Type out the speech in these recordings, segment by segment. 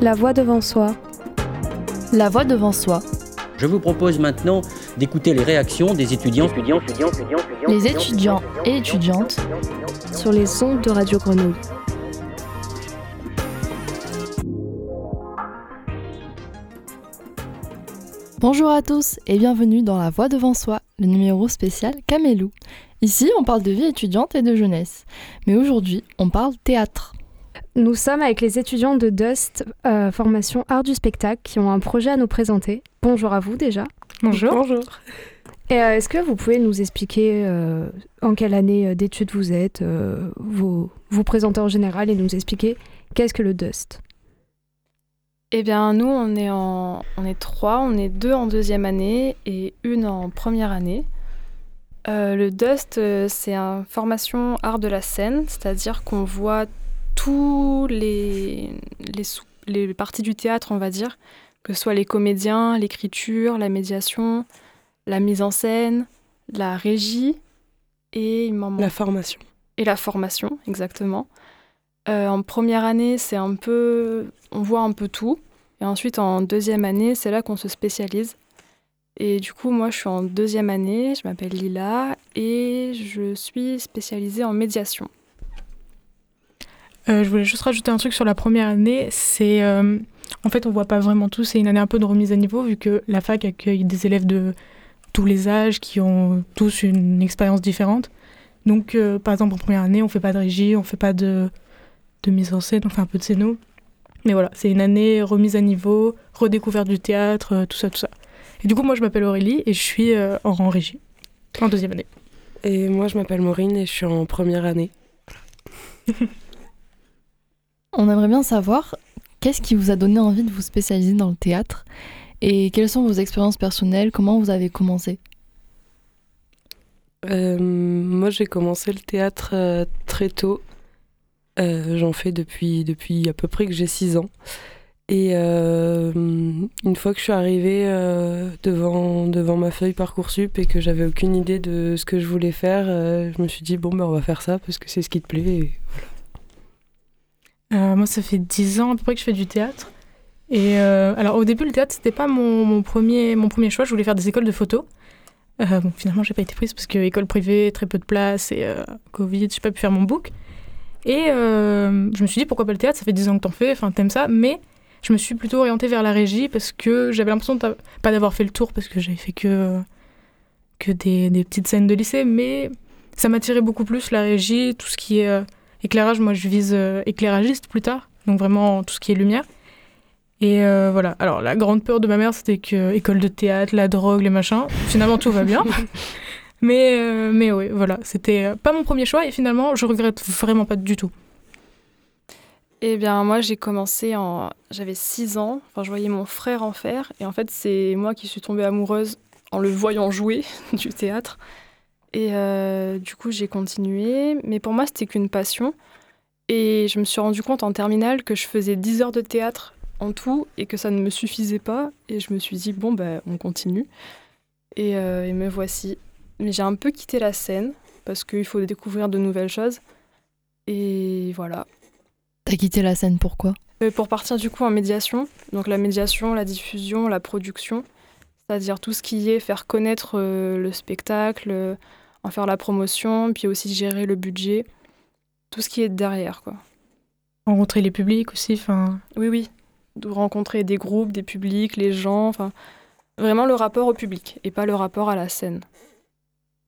La voix devant soi. La voix devant soi. Je vous propose maintenant d'écouter les réactions des étudiants, étudiants, étudiants, étudiants, Les étudiants et étudiantes sur les ondes de Radio Grenouille. Bonjour à tous et bienvenue dans La Voix devant soi, le numéro spécial Camélou. Ici, on parle de vie étudiante et de jeunesse. Mais aujourd'hui, on parle théâtre. Nous sommes avec les étudiants de Dust, euh, formation art du spectacle, qui ont un projet à nous présenter. Bonjour à vous déjà. Bonjour. Bonjour. Et euh, est-ce que vous pouvez nous expliquer euh, en quelle année d'études vous êtes, vous, vous présenter en général et nous expliquer qu'est-ce que le Dust? Eh bien, nous, on est, en, on est trois. On est deux en deuxième année et une en première année. le Dust, c'est une formation art de la scène, c'est-à-dire qu'on voit tous les, les, les, parties du théâtre, on va dire, que ce soit les comédiens, l'écriture, la médiation, la mise en scène, la régie et la formation. Et la formation, exactement. Euh, en première année, c'est un peu, on voit un peu tout, et ensuite en deuxième année, c'est là qu'on se spécialise. Et du coup, moi, je suis en deuxième année, je m'appelle Lila et je suis spécialisée en médiation. Euh, je voulais juste rajouter un truc sur la première année. C'est euh, en fait, on voit pas vraiment tout. C'est une année un peu de remise à niveau vu que la fac accueille des élèves de tous les âges qui ont tous une expérience différente. Donc, euh, par exemple, en première année, on fait pas de régie, on fait pas de, de mise en scène, on fait un peu de scéno. Mais voilà, c'est une année remise à niveau, redécouverte du théâtre, tout ça, tout ça. Et du coup, moi, je m'appelle Aurélie et je suis en régie, en deuxième année. Et moi, je m'appelle Maureen et je suis en première année. On aimerait bien savoir qu'est-ce qui vous a donné envie de vous spécialiser dans le théâtre et quelles sont vos expériences personnelles, comment vous avez commencé? Euh, Moi j'ai commencé le théâtre euh, très tôt. Euh, j'en fais depuis, depuis à peu près que j'ai 6 ans. Et une fois que je suis arrivée devant, ma feuille Parcoursup et que j'avais aucune idée de ce que je voulais faire, je me suis dit bon ben on va faire ça parce que c'est ce qui te plaît voilà. Euh, moi, ça fait 10 ans à peu près que je fais du théâtre. Et euh, alors, au début, le théâtre, c'était pas mon, premier, mon premier choix. Je voulais faire des écoles de photo. Euh, bon, finalement, j'ai pas été prise parce que école privée, très peu de place et Covid, j'ai pas pu faire mon book. Et je me suis dit, pourquoi pas le théâtre? Ça fait 10 ans que t'en fais, enfin, t'aimes ça. Mais je me suis plutôt orientée vers la régie parce que j'avais l'impression de pas d'avoir fait le tour parce que j'avais fait que, que des, petites scènes de lycée. Mais ça m'attirait beaucoup plus, la régie, tout ce qui est Éclairage, moi je vise euh, éclairagiste plus tard, donc vraiment tout ce qui est lumière. Et euh, voilà, alors la grande peur de ma mère c'était que école de théâtre, la drogue, les machins, finalement tout va bien. mais, euh, mais oui, voilà, c'était pas mon premier choix et finalement je regrette vraiment pas du tout. Eh bien, moi, j'ai commencé en. J'avais 6 ans. Enfin, je voyais mon frère en faire. Et en fait, c'est moi qui suis tombée amoureuse en le voyant jouer du théâtre. Et euh, du coup, j'ai continué. Mais pour moi, c'était qu'une passion. Et je me suis rendu compte en terminale que je faisais 10 heures de théâtre en tout et que ça ne me suffisait pas. Et je me suis dit, bon, ben, on continue. Et, euh, et me voici. Mais j'ai un peu quitté la scène parce qu'il faut découvrir de nouvelles choses. Et voilà. T'as quitté la scène pourquoi euh, Pour partir du coup en médiation. Donc la médiation, la diffusion, la production. C'est-à-dire tout ce qui est faire connaître le spectacle, en faire la promotion, puis aussi gérer le budget, tout ce qui est derrière, quoi. Rencontrer les publics aussi, enfin. Oui, oui, de rencontrer des groupes, des publics, les gens, enfin, vraiment le rapport au public et pas le rapport à la scène.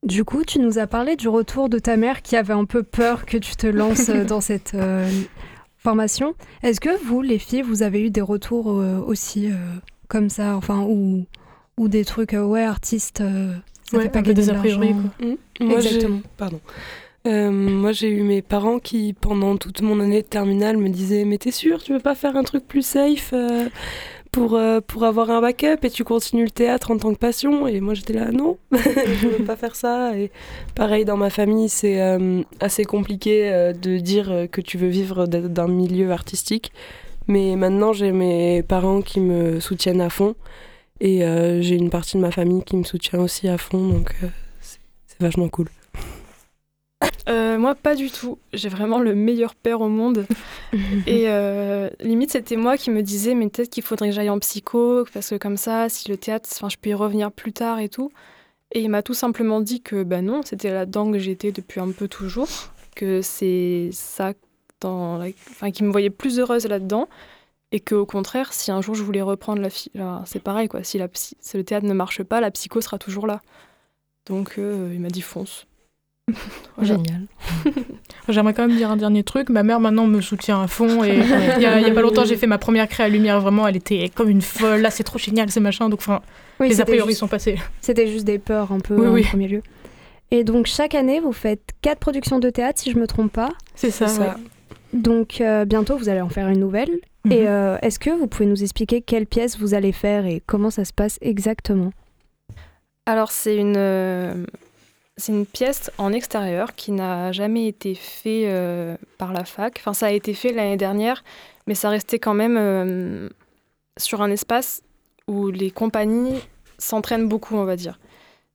Du coup, tu nous as parlé du retour de ta mère qui avait un peu peur que tu te lances euh, dans cette euh, formation. Est-ce que vous, les filles, vous avez eu des retours euh, aussi comme ça, enfin, ou, ou des trucs, ouais, artistes ça fait pas que des a priori. Mmh. Moi, Exactement. Pardon. Euh, moi, j'ai eu mes parents qui, pendant toute mon année de terminale, me disaient Mais t'es sûr, tu veux pas faire un truc plus safe euh, pour, euh, pour avoir un backup et tu continues le théâtre en tant que passion? Et moi, j'étais là Non, je veux pas faire ça. Et pareil, dans ma famille, c'est assez compliqué de dire que tu veux vivre d'un milieu artistique. Mais maintenant, j'ai mes parents qui me soutiennent à fond. Et euh, j'ai une partie de ma famille qui me soutient aussi à fond, donc euh, c'est vachement cool. Euh, moi, pas du tout. J'ai vraiment le meilleur père au monde. et limite, c'était moi qui me disais, mais peut-être qu'il faudrait que j'aille en psycho, parce que comme ça, si le théâtre, je peux y revenir plus tard et tout. Et il m'a tout simplement dit que ben non, c'était là-dedans que j'étais depuis un peu toujours, que c'est ça, dans enfin, qu'il me voyait plus heureuse là-dedans, et qu'au contraire, si un jour je voulais reprendre la, fille, c'est pareil quoi. Si, la si le théâtre ne marche pas, la psycho sera toujours là. Donc euh, il m'a dit fonce. Génial. J'aimerais quand même dire un dernier truc. Ma mère maintenant me soutient à fond et il n'y a, pas longtemps j'ai fait ma première créa lumière. Vraiment, elle était comme une folle. Là, c'est trop génial, c'est machin. Donc, enfin, les a priori sont passés. C'était juste des peurs un peu en premier lieu. Et donc chaque année, vous faites quatre productions de théâtre, si je me trompe pas. C'est ça. Donc euh, bientôt, vous allez en faire une nouvelle. Et mhm. euh, est-ce que vous pouvez nous expliquer quelle pièce vous allez faire et comment ça se passe exactement? Alors c'est une euh, c'est une pièce en extérieur qui n'a jamais été fait euh, par la fac. Enfin, ça a été fait l'année dernière, mais ça restait quand même sur un espace où les compagnies s'entraînent beaucoup, on va dire.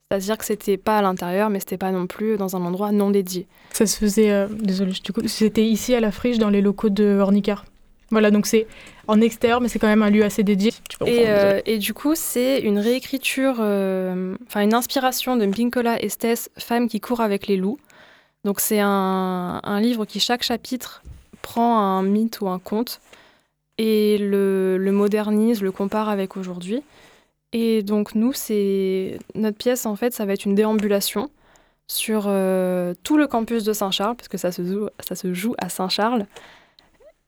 C'est-à-dire que c'était pas à l'intérieur, mais c'était pas non plus dans un endroit non dédié. Ça se faisait, euh, désolé, du coup, c'était ici à la friche, dans les locaux de Ornicar. Voilà, donc c'est en extérieur, mais c'est quand même un lieu assez dédié. Et, euh, et, du coup, c'est une réécriture, euh, enfin une inspiration de Pinkola Estes, Femme qui court avec les loups. Donc c'est un, un, livre qui, chaque chapitre, prend un mythe ou un conte et le, le modernise, le compare avec aujourd'hui. Et donc nous, c'est notre pièce, en fait, ça va être une déambulation sur euh, tout le campus de Saint-Charles, parce que ça se joue, ça se joue à Saint-Charles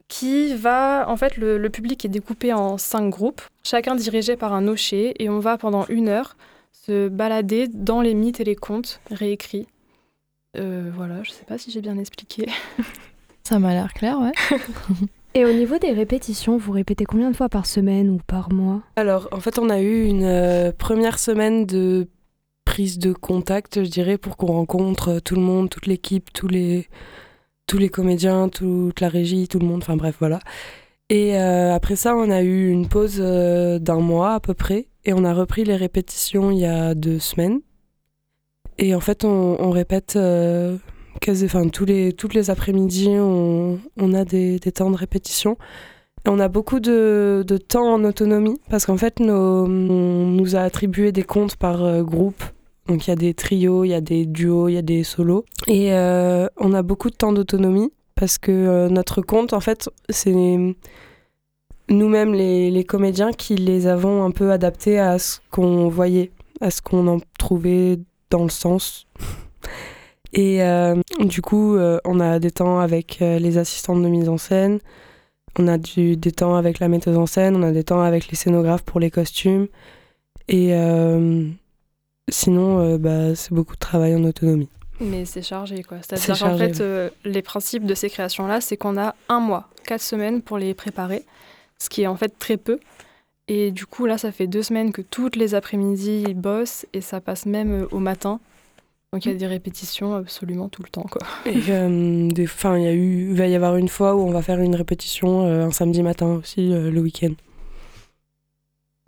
qui va, en fait, le, public est découpé en cinq groupes, chacun dirigé par un nocher, et on va pendant une heure se balader dans les mythes et les contes réécrits. Euh, voilà, je sais pas si j'ai bien expliqué. Ça m'a l'air clair, ouais. Et au niveau des répétitions, vous répétez combien de fois par semaine ou par mois? Alors, en fait, on a eu une euh, première semaine de prise de contact, je dirais, pour qu'on rencontre tout le monde, toute l'équipe, tous les tous les comédiens, toute la régie, tout le monde, enfin bref, voilà. Et euh, après ça, on a eu une pause euh, d'un mois à peu près, et on a repris les répétitions il y a deux semaines. Et en fait, on, répète quasi, tous les, après-midi, on, a des, temps de répétition. On a beaucoup de, temps en autonomie, parce qu'en fait, on nous a attribué des comptes par groupe donc il y a des trios, il y a des duos, il y a des solos. Et euh, on a beaucoup de temps d'autonomie parce que euh, notre compte, en fait, c'est nous-mêmes les, comédiens qui les avons un peu adaptés à ce qu'on voyait, à ce qu'on en trouvait dans le sens. Et euh, du coup, on a des temps avec les assistantes de mise en scène, on a du, des temps avec la metteuse en scène, on a des temps avec les scénographes pour les costumes. Et Sinon, euh, bah, c'est beaucoup de travail en autonomie. Mais c'est chargé, quoi. C'est-à-dire qu'en fait, euh, les principes de ces créations-là, c'est qu'on a un mois, quatre semaines pour les préparer, ce qui est en fait très peu. Et du coup, là, ça fait deux semaines que toutes les après-midi, ils bossent et ça passe même euh, au matin. Donc il y a des répétitions absolument tout le temps, quoi. Et des, il y a eu, va y avoir une fois où on va faire une répétition un samedi matin aussi, le week-end.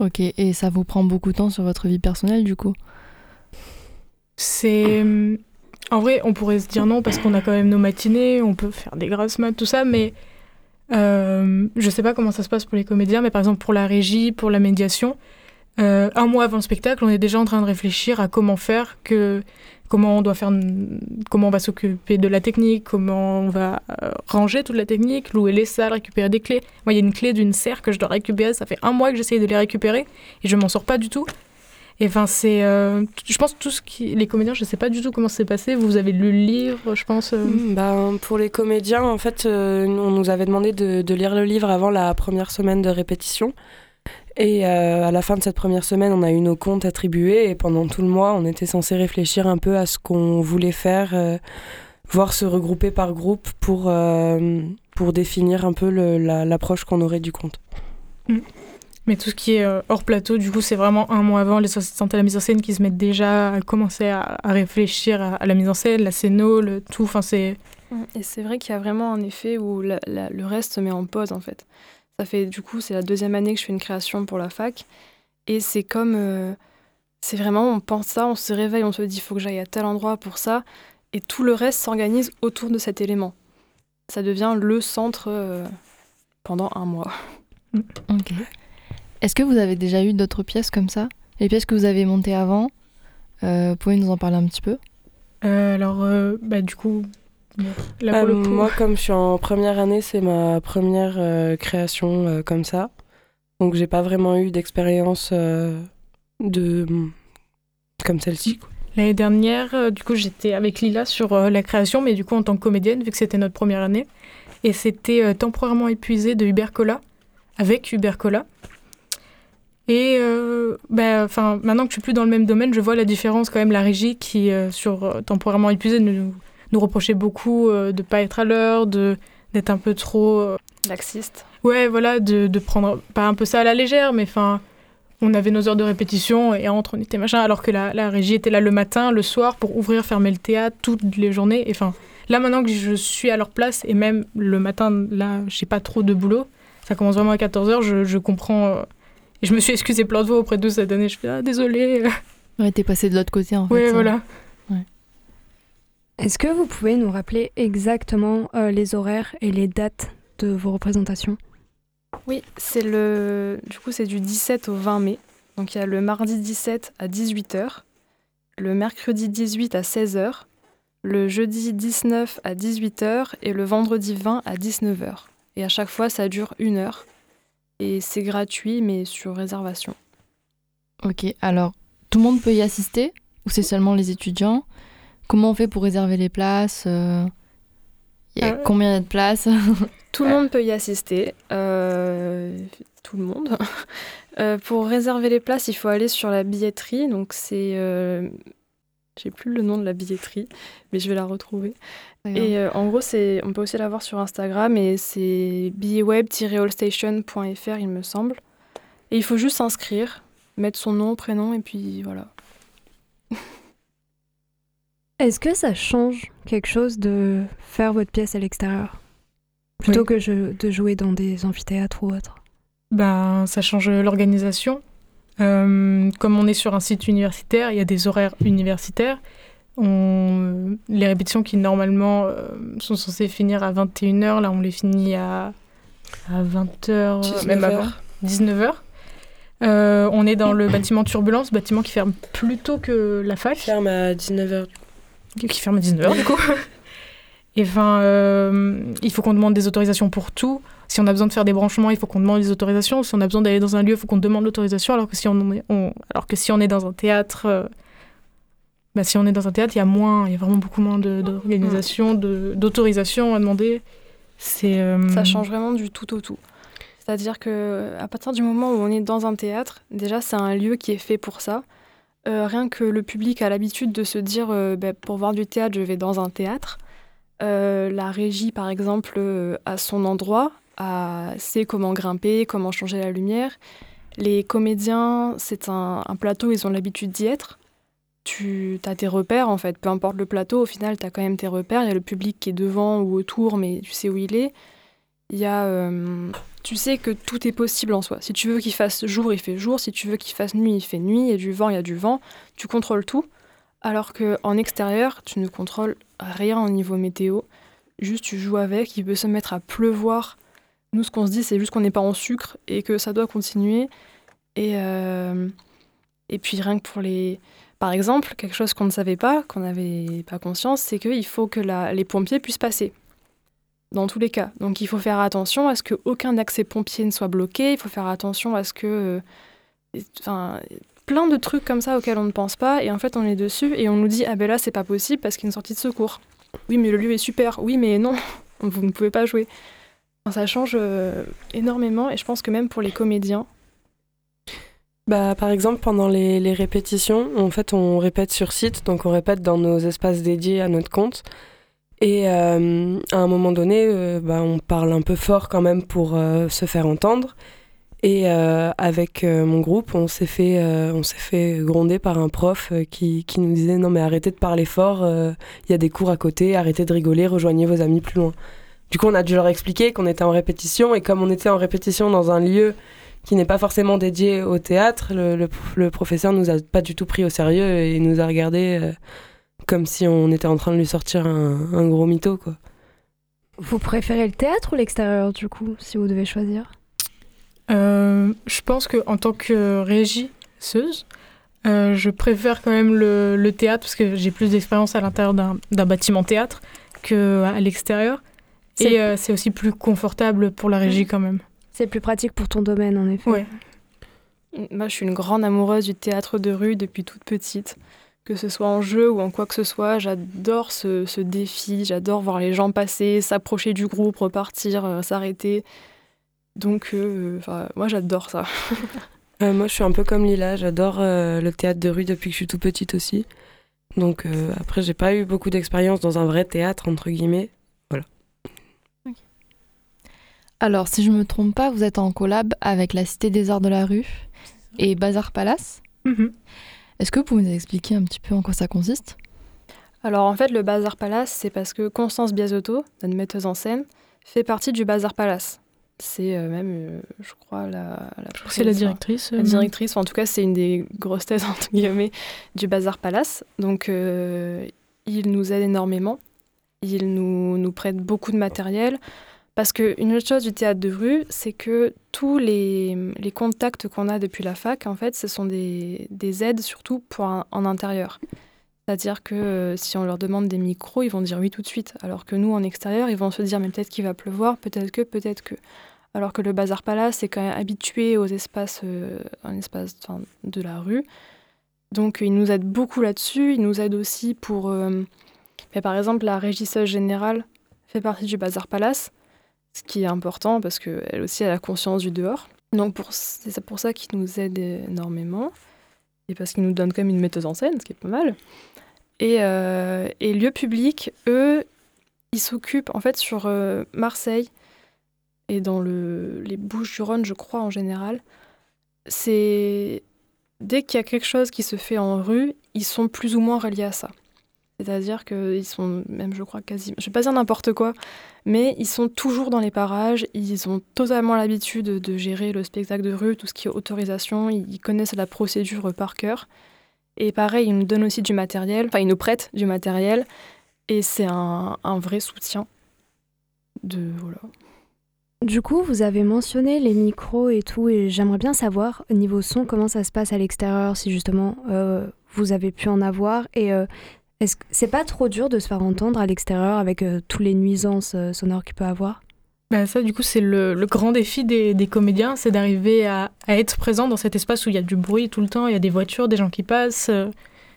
Ok, et ça vous prend beaucoup de temps sur votre vie personnelle, du coup? C'est. En vrai, on pourrait se dire non parce qu'on a quand même nos matinées, on peut faire des grosses maths, tout ça, mais euh, je sais pas comment ça se passe pour les comédiens, mais par exemple pour la régie, pour la médiation, euh, un mois avant le spectacle, on est déjà en train de réfléchir à comment faire, que, comment on doit faire, comment on va s'occuper de la technique, comment on va euh, ranger toute la technique, louer les salles, récupérer des clés. Moi, il y a une clé d'une serre que je dois récupérer, ça fait un mois que j'essaye de les récupérer et je m'en sors pas du tout. Et enfin, c'est. Euh, je pense tout ce qui. Les comédiens, je sais pas du tout comment c'est passé. Vous avez lu le livre, je pense. Euh. Mm, ben, pour les comédiens, en fait, on nous avait demandé de, de, lire le livre avant la première semaine de répétition. Et à la fin de cette première semaine, on a eu nos comptes attribués. Et pendant tout le mois, on était censé réfléchir un peu à ce qu'on voulait faire, voire se regrouper par groupe pour, pour définir un peu l'approche qu'on aurait du compte. Mm. Mais tout ce qui est euh, hors plateau, du coup, c'est vraiment un mois avant les assistantes à la mise en scène qui se mettent déjà à commencer à, réfléchir à, la mise en scène, la scéno, le tout. Enfin, c'est. Mmh, et c'est vrai qu'il y a vraiment un effet où le reste se met en pause, en fait. Ça fait, du coup, c'est la deuxième année que je fais une création pour la fac. Et c'est comme. Euh, c'est vraiment, on pense ça, on se réveille, on se dit, il faut que j'aille à tel endroit pour ça. et tout le reste s'organise autour de cet élément. Ça devient le centre euh, pendant un mois. Ok. Est-ce que vous avez déjà eu d'autres pièces comme ça? Les pièces que vous avez montées avant euh, Pouvez nous en parler un petit peu? Euh, alors, euh, bah, du coup, là Euh, moi, comme je suis en première année, c'est ma première euh, création euh, comme ça. Donc, j'ai pas vraiment eu d'expérience de comme celle-ci. l'année dernière, du coup, j'étais avec Lila sur la création, mais du coup, en tant que comédienne, vu que c'était notre première année. Et c'était Temporairement épuisé de Hubert Collat, avec Hubert Collat. Et euh, bah, maintenant que je suis plus dans le même domaine, je vois la différence quand même. La régie qui, euh, sur euh, Temporairement épuisé, nous, nous reprochait beaucoup euh, de pas être à l'heure, de d'être un peu trop euh, Laxiste. Ouais, voilà, de, de prendre pas un peu ça à la légère, mais enfin, on avait nos heures de répétition et entre, on était machin, alors que la, la régie était là le matin, le soir, pour ouvrir, fermer le théâtre, toutes les journées. Et enfin, là maintenant que je suis à leur place, et même le matin, là, j'ai pas trop de boulot, ça commence vraiment à 14h, je, je comprends. euh, et je me suis excusée plein de fois auprès d'eux cette année, je fais ah, désolée. Ouais, t'es passé de l'autre côté en fait. Ouais, ça. voilà. Est-ce que vous pouvez nous rappeler exactement euh, les horaires et les dates de vos représentations? Oui, c'est le du coup c'est du 17 au 20 mai. Donc il y a le mardi 17 à 18h, le mercredi 18 à 16h, le jeudi 19 à 18h et le vendredi 20 à 19h. Et à chaque fois ça dure une heure. Et c'est gratuit mais sur réservation. Ok, alors tout le monde peut y assister ou c'est seulement les étudiants? Comment on fait pour réserver les places Euh, Il y a Euh. combien de places Tout le monde peut y assister. euh, tout le monde. Euh, pour réserver les places, il faut aller sur la billetterie. Donc c'est. euh, J'ai plus le nom de la billetterie, mais je vais la retrouver. Et euh, en gros, c'est, on peut aussi la voir sur Instagram et c'est billetsweb-allstation.fr, il me semble. Et il faut juste s'inscrire, mettre son nom, prénom et puis voilà. Est-ce que ça change quelque chose de faire votre pièce à l'extérieur? Plutôt Oui. que je- de jouer dans des amphithéâtres ou autre? Ben, ça change l'organisation. Euh, comme on est sur un site universitaire, il y a des horaires universitaires. On- Les répétitions qui normalement euh, sont censées finir à 21h, là on les finit à, à 20h, même 19 avant, heures. 19h. Euh, on est dans le bâtiment Turbulence, bâtiment qui ferme plus tôt que la fac Ferme à 19h. Qui ferme à 19h du coup. Et enfin, euh, il faut qu'on demande des autorisations pour tout. Si on a besoin de faire des branchements, il faut qu'on demande des autorisations. Si on a besoin d'aller dans un lieu, il faut qu'on demande l'autorisation. Alors que si on, est, on- alors que si on est dans un théâtre, euh, bah, si on est dans un théâtre, il y a moins, il y a vraiment beaucoup moins d'organisation, de- d'autorisation à demander. C'est euh, Ça change vraiment du tout au tout. C'est-à-dire que à partir du moment où on est dans un théâtre, déjà c'est un lieu qui est fait pour ça. Euh, rien que le public a l'habitude de se dire euh, ben, pour voir du théâtre, je vais dans un théâtre. Euh, la régie, par exemple, a son endroit, sait comment grimper, comment changer la lumière. Les comédiens, c'est un, un plateau, ils ont l'habitude d'y être. Tu as tes repères, en fait. Peu importe le plateau, au final, tu as quand même tes repères. Il y a le public qui est devant ou autour, mais tu sais où il est. Il y a, euh, tu sais que tout est possible en soi. Si tu veux qu'il fasse jour, il fait jour. Si tu veux qu'il fasse nuit, il fait nuit. Il y a du vent, il y a du vent. Tu contrôles tout. Alors qu'en extérieur, tu ne contrôles rien au niveau météo. Juste, tu joues avec. Il peut se mettre à pleuvoir. Nous, ce qu'on se dit, c'est juste qu'on n'est pas en sucre et que ça doit continuer. Et, euh, et puis, rien que pour les. Par exemple, quelque chose qu'on ne savait pas, qu'on n'avait pas conscience, c'est qu'il faut que les pompiers puissent passer dans tous les cas. Donc il faut faire attention à ce qu'aucun accès pompier ne soit bloqué, il faut faire attention à ce que... euh, Enfin, plein de trucs comme ça auxquels on ne pense pas, et en fait on est dessus, et on nous dit, ah ben là c'est pas possible parce qu'il y a une sortie de secours. Oui mais le lieu est super, oui mais non, vous ne pouvez pas jouer. Ça change euh, énormément, et je pense que même pour les comédiens, Bah, par exemple, pendant les, les répétitions, en fait, on répète sur site, donc on répète dans nos espaces dédiés à notre compte. Et euh, à un moment donné, euh, bah, on parle un peu fort quand même pour euh, se faire entendre. Et euh, avec mon groupe, on s'est fait, on fait gronder par un prof qui, qui nous disait non mais arrêtez de parler fort, il y a des cours à côté, arrêtez de rigoler, rejoignez vos amis plus loin. Du coup, on a dû leur expliquer qu'on était en répétition et comme on était en répétition dans un lieu qui n'est pas forcément dédié au théâtre, le, le- le professeur nous a pas du tout pris au sérieux et nous a regardé comme si on était en train de lui sortir un, un gros mytho, quoi. Vous préférez le théâtre ou l'extérieur, du coup, si vous devez choisir? Euh, je pense qu'en tant que régisseuse, euh, je préfère quand même le, le théâtre parce que j'ai plus d'expérience à l'intérieur d'un bâtiment théâtre qu'à l'extérieur. C'est- Et euh, c'est aussi plus confortable pour la régie quand même. C'est plus pratique pour ton domaine, en effet. Ouais. Moi, je suis une grande amoureuse du théâtre de rue depuis toute petite. Que ce soit en jeu ou en quoi que ce soit, j'adore ce, ce défi, j'adore voir les gens passer, s'approcher du groupe, repartir, euh, s'arrêter. Donc, euh, enfin, moi, j'adore ça. Euh, moi, je suis un peu comme Lila. J'adore euh, le théâtre de rue depuis que je suis tout petite aussi. Donc euh, après, j'ai pas eu beaucoup d'expérience dans un vrai théâtre entre guillemets. Alors, si je me trompe pas, vous êtes en collab avec la Cité des Arts de la Rue et Bazar Palace. Mhm. Est-ce que vous pouvez nous expliquer un petit peu en quoi ça consiste? Alors, en fait, le Bazar Palace, c'est parce que Constance Biasotto, notre metteuse en scène, fait partie du Bazar Palace. C'est euh, même, euh, je crois, la, c'est la directrice. la euh, directrice, enfin, en tout cas, c'est une des grosses têtes, entre guillemets, du Bazar Palace. Donc, il nous aide énormément. Il nous, nous prête beaucoup de matériel. Parce qu'une autre chose du théâtre de rue, c'est que tous les, contacts qu'on a depuis la fac, en fait, ce sont des, des aides surtout pour en intérieur. C'est-à-dire que euh, si on leur demande des micros, ils vont dire oui tout de suite. Alors que nous, en extérieur, ils vont se dire mais peut-être qu'il va pleuvoir, peut-être que, peut-être que. Alors que le Bazar Palace est quand même habitué aux espaces, euh, un de la rue. Donc il nous aide beaucoup là-dessus. Il nous aide aussi pour... euh, par exemple, la régisseuse générale fait partie du Bazar Palace, ce qui est important parce qu'elle aussi a conscience du dehors. Donc c'est pour ça qu'il nous aide énormément. Et parce qu'il nous donne quand même une metteuse en scène, ce qui est pas mal. Et, euh, et lieu public, eux, ils s'occupent en fait sur euh, Marseille et dans le, les Bouches-du-Rhône, je crois en général. C'est dès qu'il y a quelque chose qui se fait en rue, ils sont plus ou moins reliés à ça. C'est-à-dire qu'ils sont même, je crois, quasi. Je vais pas dire n'importe quoi, mais ils sont toujours dans les parages. Ils ont totalement l'habitude de gérer le spectacle de rue, tout ce qui est autorisation. Ils connaissent la procédure par cœur. Et pareil, ils nous donnent aussi du matériel. Enfin, ils nous prêtent du matériel. Et c'est un, un vrai soutien. De voilà. Du coup, vous avez mentionné les micros et tout, et j'aimerais bien savoir, niveau son, comment ça se passe à l'extérieur, si justement euh, vous avez pu en avoir. Et euh, est-ce c'est pas trop dur de se faire entendre à l'extérieur avec euh, tous les nuisances euh, sonores qu'il peut avoir? Bah, ça, du coup, c'est le, le grand défi des, des comédiens, c'est d'arriver à, à être présent dans cet espace où il y a du bruit tout le temps, il y a des voitures, des gens qui passent, euh,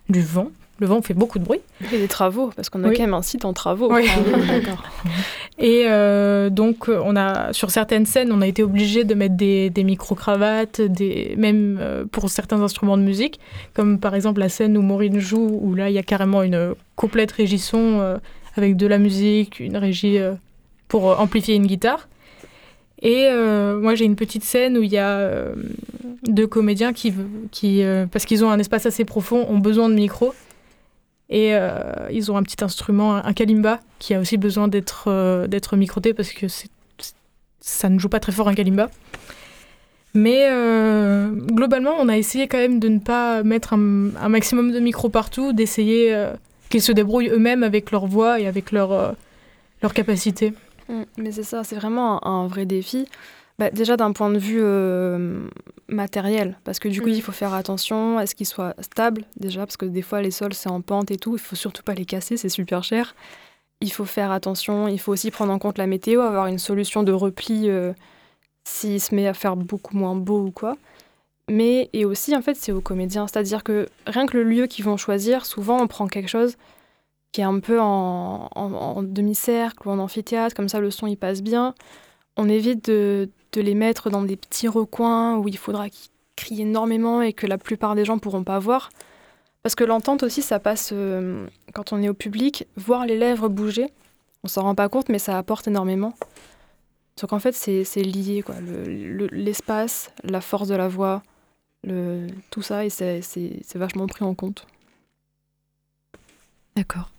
du vent. Le vent fait beaucoup de bruit. Et des travaux, parce qu'on a Oui. quand même un site en travaux. Oui. Ah. Et euh, donc, on a, sur certaines scènes, on a été obligé de mettre des, des micro-cravates, des, même euh, pour certains instruments de musique, comme par exemple la scène où Maureen joue, où là, il y a carrément une complète régisson euh, avec de la musique, une régie pour amplifier une guitare. Et euh, moi, j'ai une petite scène où il y a euh, deux comédiens qui, qui euh, parce qu'ils ont un espace assez profond, ont besoin de micros. Et euh, ils ont un petit instrument, un kalimba, qui a aussi besoin d'être euh, d'être microté parce que ça ne joue pas très fort un kalimba. Mais euh, globalement, on a essayé quand même de ne pas mettre un, maximum de micros partout, d'essayer euh, qu'ils se débrouillent eux-mêmes avec leur voix et avec leur, leur capacité. Mm, Mais c'est ça, c'est vraiment un, vrai défi. Bah, déjà d'un point de vue matériel, parce que du coup, Mm. il faut faire attention à ce qu'ils soient stables, déjà, parce que des fois, les sols, c'est en pente et tout, il faut surtout pas les casser, c'est super cher. Il faut faire attention, il faut aussi prendre en compte la météo, avoir une solution de repli euh, s'il se met à faire beaucoup moins beau ou quoi. Mais, et aussi, en fait, c'est aux comédiens, c'est-à-dire que rien que le lieu qu'ils vont choisir, souvent, on prend quelque chose qui est un peu en, en- en demi-cercle ou en amphithéâtre, comme ça le son il passe bien. On évite de, de les mettre dans des petits recoins où il faudra qu'ils crient énormément et que la plupart des gens pourront pas voir. Parce que l'entente aussi, ça passe euh, quand on est au public, voir les lèvres bouger. On s'en rend pas compte, mais ça apporte énormément. Donc en fait, c'est lié, quoi. Le- le- L'espace, la force de la voix, le, tout ça, et c'est vachement pris en compte. D'accord.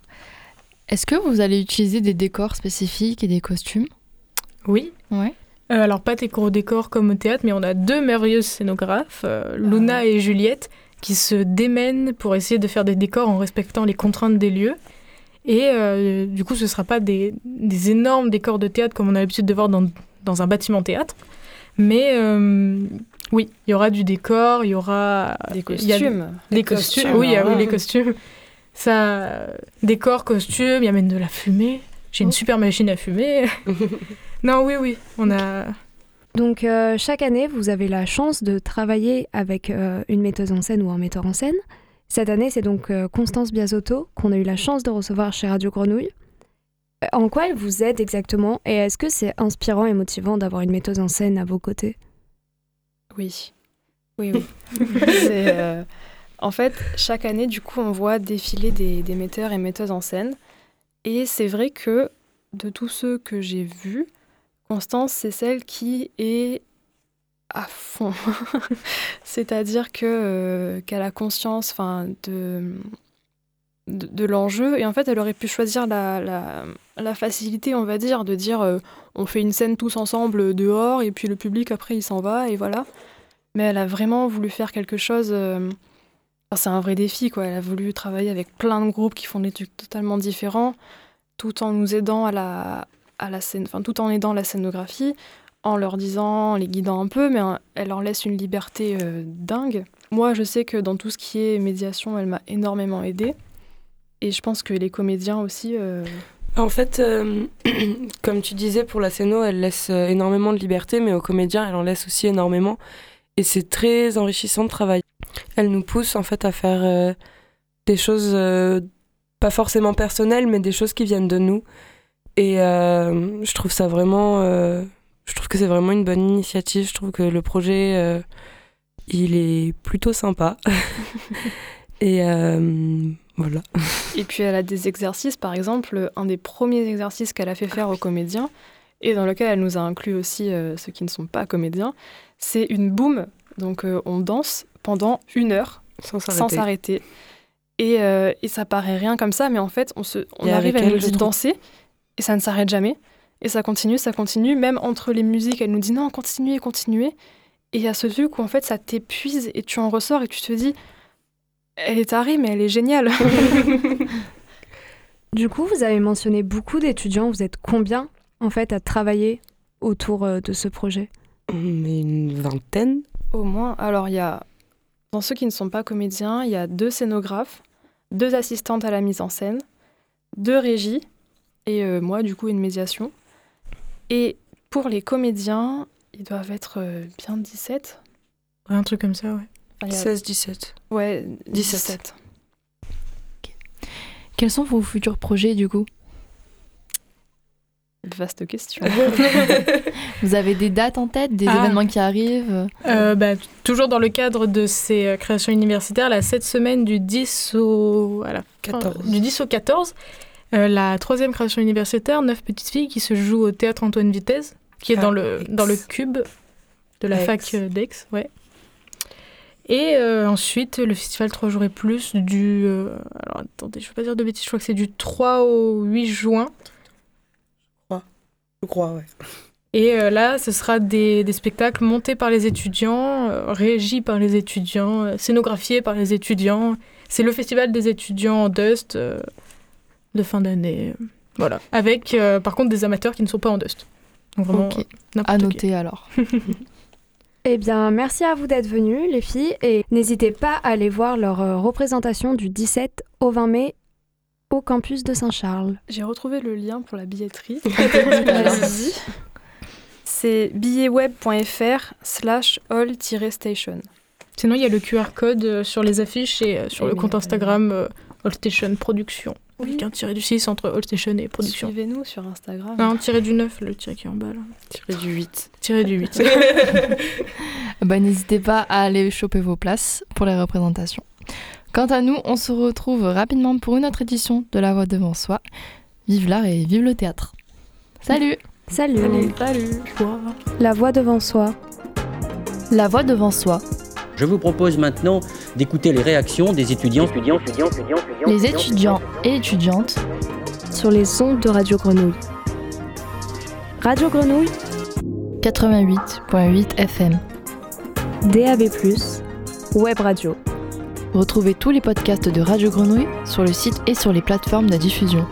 Est-ce que vous allez utiliser des décors spécifiques et des costumes? Oui. Ouais. Euh, alors, pas des gros décors comme au théâtre, mais on a deux merveilleuses scénographes, euh, Luna et Juliette, qui se démènent pour essayer de faire des décors en respectant les contraintes des lieux. Et euh, du coup, ce ne sera pas des, des, énormes décors de théâtre comme on a l'habitude de voir dans, dans, un bâtiment théâtre. Mais oui, il y aura du décor, il y aura... Des costumes. des, costumes, oui, oui, les costumes. Ça, décor, costume, il y a même de la fumée. J'ai une oh. super machine à fumer. non, oui, oui, on a... Donc euh, chaque année, vous avez la chance de travailler avec une metteuse en scène ou un metteur en scène. Cette année, c'est donc euh, Constance Biasotto qu'on a eu la chance de recevoir chez Radio Grenouille. Euh, en quoi elle vous aide exactement et est-ce que c'est inspirant et motivant d'avoir une metteuse en scène à vos côtés? Oui, oui, oui. Euh, en fait, chaque année, du coup, on voit défiler des, des metteurs et metteuses en scène. Et c'est vrai que de tous ceux que j'ai vus, Constance, c'est celle qui est à fond. C'est-à-dire que euh, qu'elle a conscience de, de, l'enjeu et en fait elle aurait pu choisir la, la, facilité on va dire de dire euh, on fait une scène tous ensemble dehors et puis le public après il s'en va et voilà. Mais elle a vraiment voulu faire quelque chose euh, c'est un vrai défi quoi, elle a voulu travailler avec plein de groupes qui font des trucs totalement différents tout en nous aidant à la à la scène enfin tout en aidant la scénographie en leur disant, en les guidant un peu, mais elle leur laisse une liberté euh, dingue. Moi, je sais que dans tout ce qui est médiation, elle m'a énormément aidée. Et je pense que les comédiens aussi. Euh, en fait, euh, comme tu disais, pour la scéno, elle laisse énormément de liberté, mais aux comédiens, elle en laisse aussi énormément. Et c'est très enrichissant de travailler. Elle nous pousse en fait à faire des choses pas forcément personnelles, mais des choses qui viennent de nous. Et je trouve ça vraiment je trouve que c'est vraiment une bonne initiative. Je trouve que le projet, euh, il est plutôt sympa. Et euh, voilà. Et puis elle a des exercices, par exemple, un des premiers exercices qu'elle a fait faire aux comédiens, et dans lequel elle nous a inclus aussi euh, ceux qui ne sont pas comédiens, c'est une boum. Donc on danse pendant une heure sans s'arrêter. Et, et, ça paraît rien comme ça, mais en fait, on, se, on arrive à nous danser et ça ne s'arrête jamais. Et ça continue, ça continue. Même entre les musiques, elle nous dit non, continuez, continuez. Et il y a ce truc où en fait ça t'épuise et tu en ressors et tu te dis elle est tarée, mais elle est géniale. du coup, vous avez mentionné beaucoup d'étudiants. Vous êtes combien en fait à travailler autour euh, de ce projet? Une vingtaine. Au moins. Alors il y a, dans ceux qui ne sont pas comédiens, il y a deux scénographes, deux assistantes à la mise en scène, deux régies et euh, moi du coup une médiation. Et pour les comédiens, ils doivent être euh, bien 17. un truc comme ça, ouais. 16-17. Ouais, 17. Quels sont vos futurs projets du coup? Vaste question. Vous avez des dates en tête, des ah. événements qui arrivent? Euh, bah, Toujours dans le cadre de ces euh, créations universitaires, là, cette semaine du 10 au, 14. du 10 au 14, euh, la troisième création universitaire, Neuf petites filles, qui se joue au théâtre Antoine Vitesse, qui est dans, le, dans le cube de la fac euh, d'Aix. Ouais. Et euh, ensuite, le festival 3 jours et plus du. alors attendez, je ne veux pas dire de bêtises, je crois que c'est du 3 au 8 juin. Je crois, je crois ouais. Et là, ce sera des, des, spectacles montés par les étudiants, régis par les étudiants, scénographiés par les étudiants. C'est le festival des étudiants Dust de fin d'année. Voilà. Avec, euh, par contre, des amateurs qui ne sont pas en Dust. Donc vraiment, à noter alors. Eh bien, merci à vous d'être venus, les filles, et n'hésitez pas à aller voir leur euh, représentation du 17 au 20 mai au campus de Saint-Charles. J'ai retrouvé le lien pour la billetterie. C'est billetweb.fr slash all-station. Sinon, il y a le QR code euh, sur les affiches et sur le compte Instagram All Station Production. Oui. un tiré du 6 entre All Station et production. Suivez-nous sur Instagram. Non, tiré du 9, le tiré qui est en bas là. Tiré du 8. Tiré du 8. bah, N'hésitez pas à aller choper vos places pour les représentations. Quant à nous, on se retrouve rapidement pour une autre édition de La Voix devant soi. Vive l'art et vive le théâtre. Salut Salut Salut, Salut. La Voix devant soi. La Voix devant soi je vous propose maintenant d'écouter les réactions des étudiants, étudiants, étudiants, étudiants, étudiants les étudiants et étudiantes sur les ondes de Radio Grenouille. Radio Grenouille 88.8 FM DAB+, Web Radio Retrouvez tous les podcasts de Radio Grenouille sur le site et sur les plateformes de diffusion.